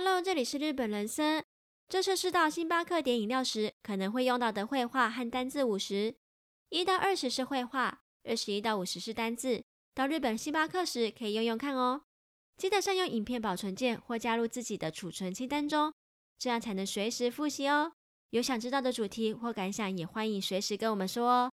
Hello，这里是日本人生。这是是到星巴克点饮料时可能会用到的绘画和单字五十。一到二十是绘画，二十一到五十是单字。到日本星巴克时可以用用看哦。记得善用影片保存键或加入自己的储存清单中，这样才能随时复习哦。有想知道的主题或感想，也欢迎随时跟我们说哦。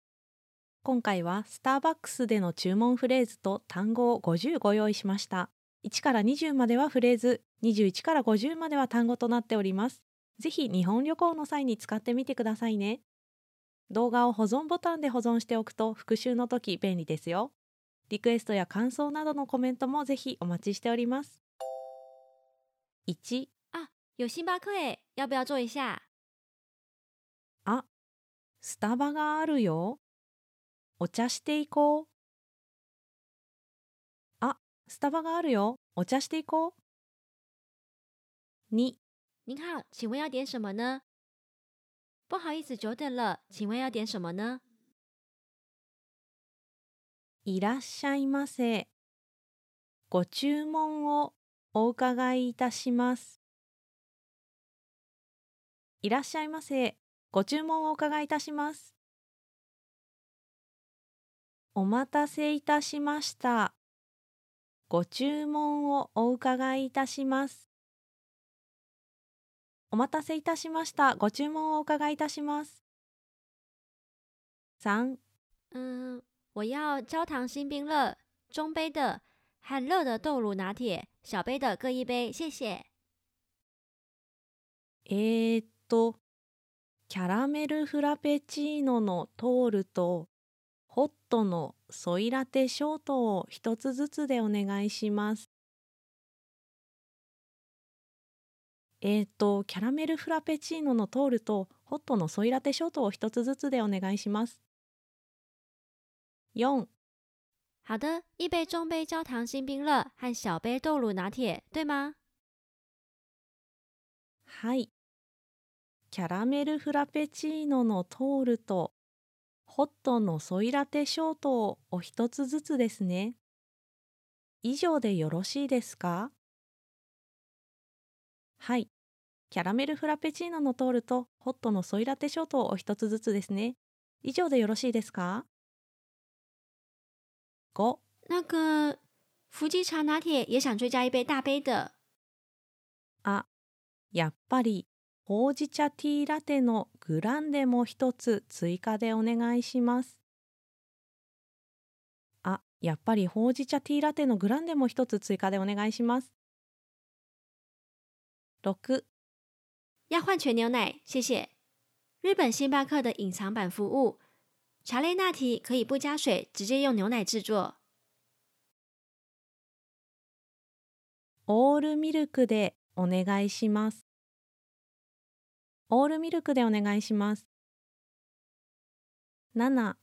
今回はスターバックスでの注文フレーズと単語を50ご用意しました。 1から20まではフレーズ、21から50までは単語となっております。ぜひ日本旅行の際に使ってみてくださいね。動画を保存ボタンで保存しておくと復習の時便利ですよ。リクエストや感想などのコメントもぜひお待ちしております。1あ、有星巴克诶，要不要坐一下？あ、スタバがあるよ。お茶していこう。あ、スタバがあるよ。お茶していこう。2您好，请问要点什么呢？不好意思，久等了，请问要点什么呢？いらっしゃいませ。ご注文をお伺いいたします。いらっしゃいませ。ご注文をお伺いいたします。お待たせいたしました。ご注文をお伺いいたします。お待たせいたしました。ご注文をお伺いいたします。三。嗯，我要焦糖新冰乐，中杯的和热的豆乳拿铁，小杯的各一杯，谢谢。えー、っと、キャラメルフラペチーノのトールとホットのソイラテショートを一つずつでお願いします。えっ、ー、と、キャラメルフラペチーノのトールとホットのソイラテショートを一つずつでお願いします。4好的，一杯中杯焦糖新冰乐和小杯豆乳拿铁，对吗？はい。キャラメルフラペチーノのトールとホットのソイラテショートをお一つずつですね。以上でよろしいですか？はい。キャラメルフラペチーノのトールとホットのソイラテショートをお一つずつですね。以上でよろしいですか ?5 那个伏吉茶拿铁也想追加一杯大杯的。あ、やっぱりほうじ茶ティーラテのグランデも一つ追加でお願いします。あ、やっぱりほうじ茶ティーラテのグランデも一つ追加でお願いします。六，要换全牛奶，谢谢。日本星巴克的隐藏版服务，茶类拿铁可以不加水，直接用牛奶制作。オールミルクでお願いします。オールミルクでお願いします。七，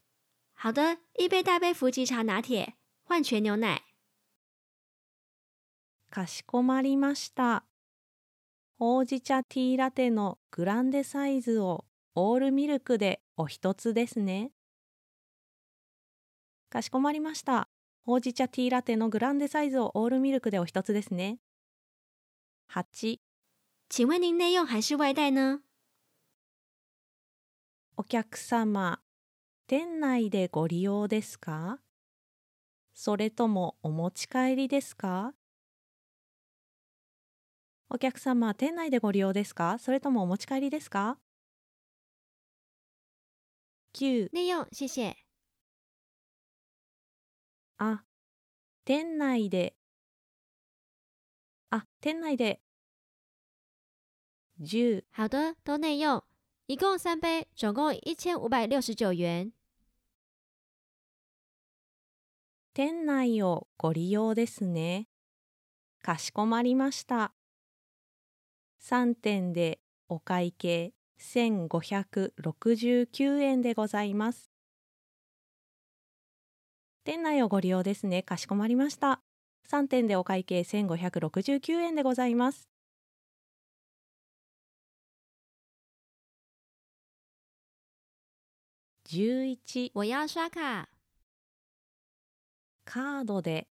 好的，一杯大杯伏吉茶拿铁，换全牛奶。かしこまりました。ほうじ茶ティーラテのグランデサイズをオールミルクでお一つですね。かしこまりました。ほうじ茶ティーラテのグランデサイズをオールミルクでお一つですね。8请问您内用还是外带呢？お客様、店内でご利用ですか？それともお持ち帰りですか？お客様、店内でご利用ですか？それともお持ち帰りですか ?9 内用、谢谢。あ、店内で。あ、店内で。10好的，都内用，一共三杯，总共一千五百六十九元。店内をご利用ですね。かしこまりました。3点でお会計1569円でございます。店内をご利用ですね。かしこまりました。3点でお会計1569円でございます。11我要刷卡カードで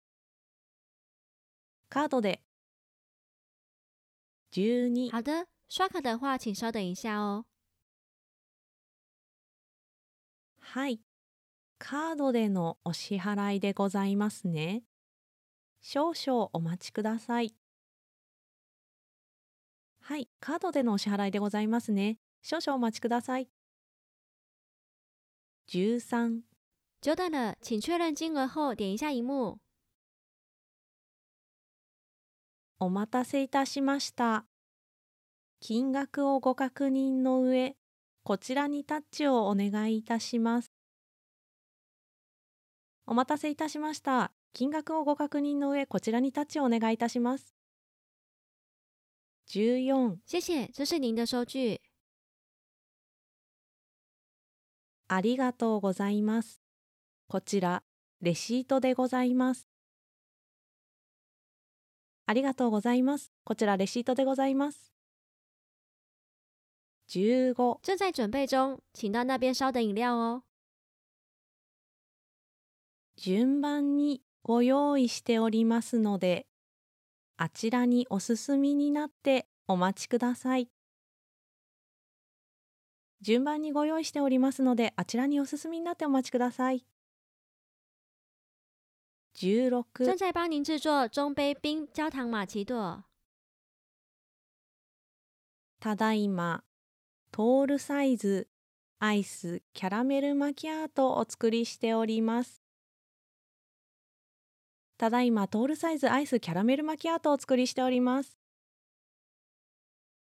カードで12好的，刷卡的话，请稍等一下哦。はい。カードでのお支払いでございますね。少々お待ちください。はい。カードでのお支払いでございますね。少々お待ちください。13久等了，请确认金额后点一下荧幕。お待たせいたしました。金額をご確認の上、こちらにタッチをお願いいたします。お待たせいたしました。金額をご確認の上、こちらにタッチをお願いいたします。14谢谢，这是您的收据。ありがとうございます。こちら、レシートでございます。ありがとうございます。こちら、レシートでございます。15正在准备中，请到那边稍等饮料哦。順番にご用意しておりますので、あちらにお進みになってお待ちください。順番にご用意しておりますので、あちらにお進みになってお待ちください。16正在帮您制作中杯冰焦糖玛奇朵。ただいま、トールサイズ、アイス、キャラメルマキアート。をお作りしております。ただいま、トールサイズ、アイス、キャラメルマキアート。をお作りしております。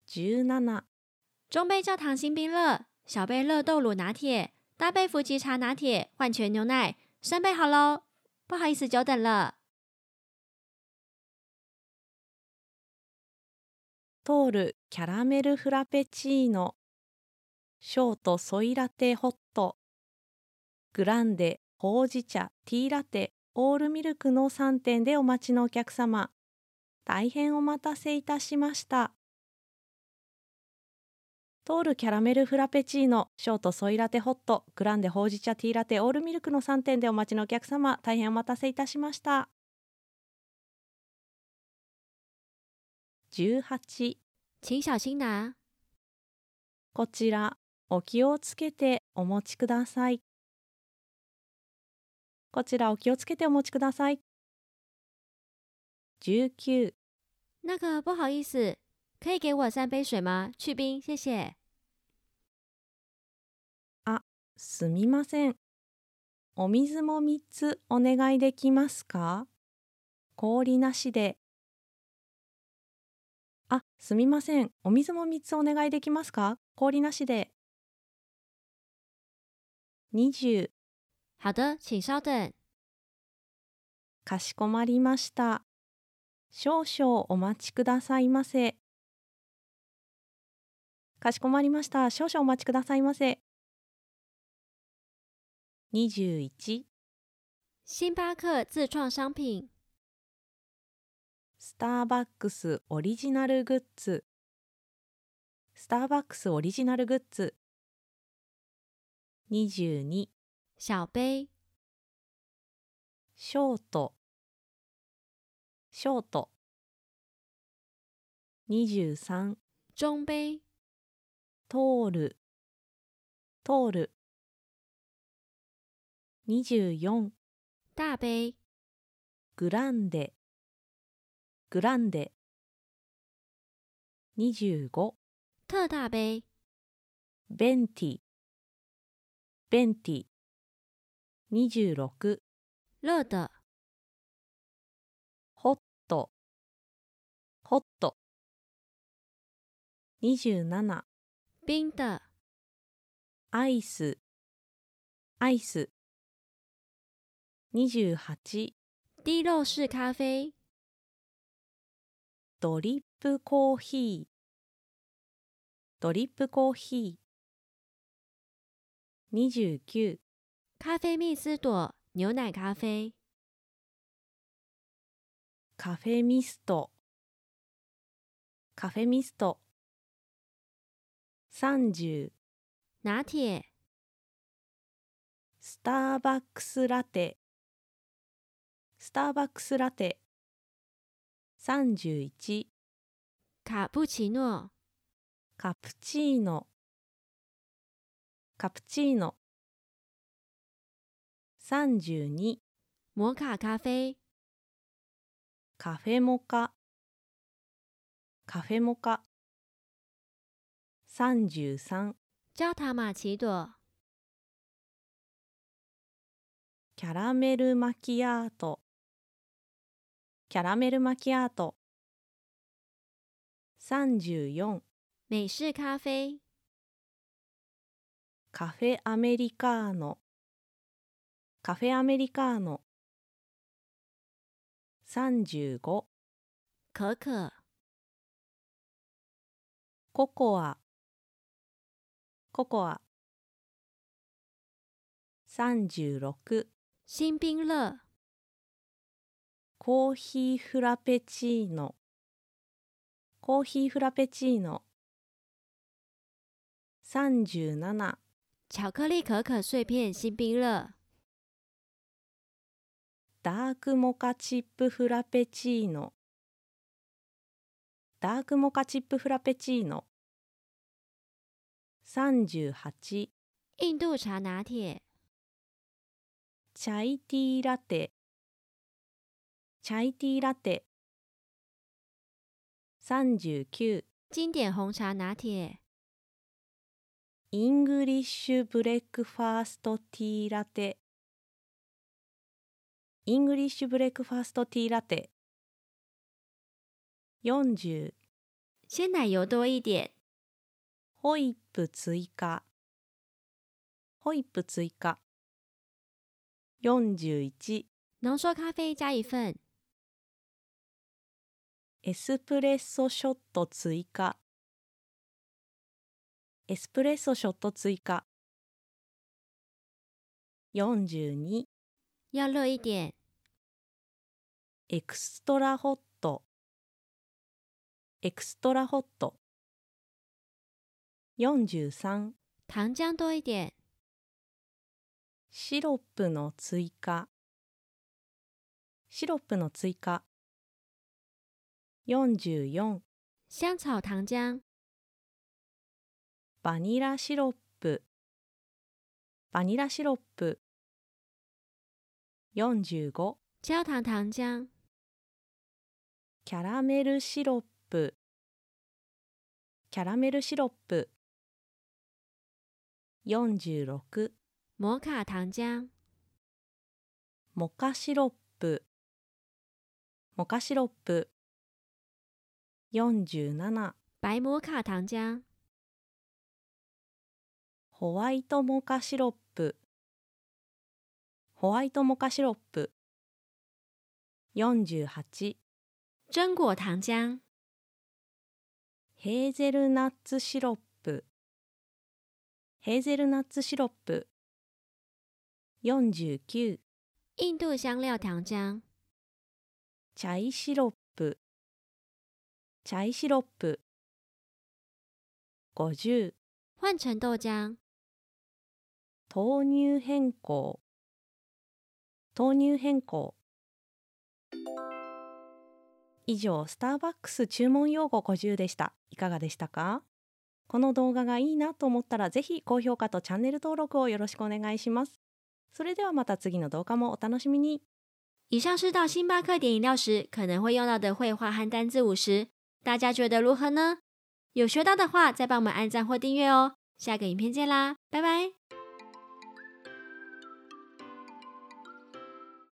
17、中杯焦糖新冰乐，小杯热豆乳拿铁，大杯伏吉茶拿铁，换全牛奶，三杯好喽。不好意思，久等了。トール、キャラメルフラペチーノ、ショート、ソイラテホット、グランデ、ほうじ茶、ティーラテ、オールミルクの3点でお待ちのお客様、大変お待たせいたしました。トールキャラメルフラペチーノ、ショートソイラテホット、グランデほうじ茶ティーラテ、オールミルクの3点でお待ちのお客様、大変お待たせいたしました。18请小心拿。こちら、お気をつけてお持ちください。こちら、お気をつけてお持ちください。19、那个不好意思，可以给我三杯水吗？去冰，谢谢。すみません。お水も3つお願いできますか？氷なしで。あ、すみません。お水も3つお願いできますか？氷なしで。20、好的，请稍等。かしこまりました。少々お待ちくださいませ。かしこまりました。少々お待ちくださいませ。21星巴克自创商品，スターバックスオリジナルグッズスターバックスオリジナルグッズ22小杯，ショート。ショート。23中杯，トールトール24大杯，グランデ。グランデ。25特大杯，ベンティ。ベンティ。26热的，ホット。ホット。27冰的，アイス。アイス。28低肉式咖啡，ドリップコーヒー。ドリップコーヒー。29咖啡蜜丝朵，牛奶咖啡，カフェミスト。カフェミスト30拿铁，スターバックスラテスターバックスラテ31卡布奇诺、カプチーノ、カプチーノ。32、摩卡咖啡、カフェモカ、カフェモカ。33、焦糖玛奇朵、キャラメルマキアート、キャラメルマキアート。34、美式咖啡、カフェアメリカーノ、カフェアメリカーノ。35、可可、ココア、ココア。36、新冰乐、コーヒーフラペチーノ、コーヒーフラペチーノ。37、巧克力可可碎片新冰乐、ダークモカチップフラペチーノ、ダークモカチップフラペチーノ。38、印度茶拿铁、チャイティーラテ、チャイティーラテ。39、经典红茶拿铁、イングリッシュブレックファーストティーラテ。イングリッシュブレックファーストティーラテ。40、鲜奶油多一点、ホイップ追加。ホイップ追加。41、浓缩咖啡加一份、エスプレッソショット追加。エスプレッソショット追加。42、要热一点、エクストラホット。エクストラホット。43、糖浆多一点、シロップの追加。シロップの追加。44、香草糖浆、バニラシロップ。バニラシロップ。45、焦糖糖浆、キャラメルシロップ。キャラメルシロップ。46、摩卡糖浆、モカシロップ。モカシロップ。47、白摩卡糖浆、ホワイトモカシロップ。ホワイトモカシロップ。48、榛果糖浆、ヘーゼルナッツシロップ。ヘーゼルナッツシロップ。49、印度香料糖浆、チャイシロップ。チャイシロップ。50、换成豆浆、豆乳変更。豆乳変更。以上、スターバックス注文用語50でした。いかがでしたか？この動画がいいなと思ったら、ぜひ高評価とチャンネル登録をよろしくお願いします。それではまた次の動画もお楽しみに。以上是到星巴克点饮料时可能会用到的绘画和单字五十，大家觉得如何呢？有学到的话，再帮我们按赞或订阅哦。下个影片见啦，拜拜。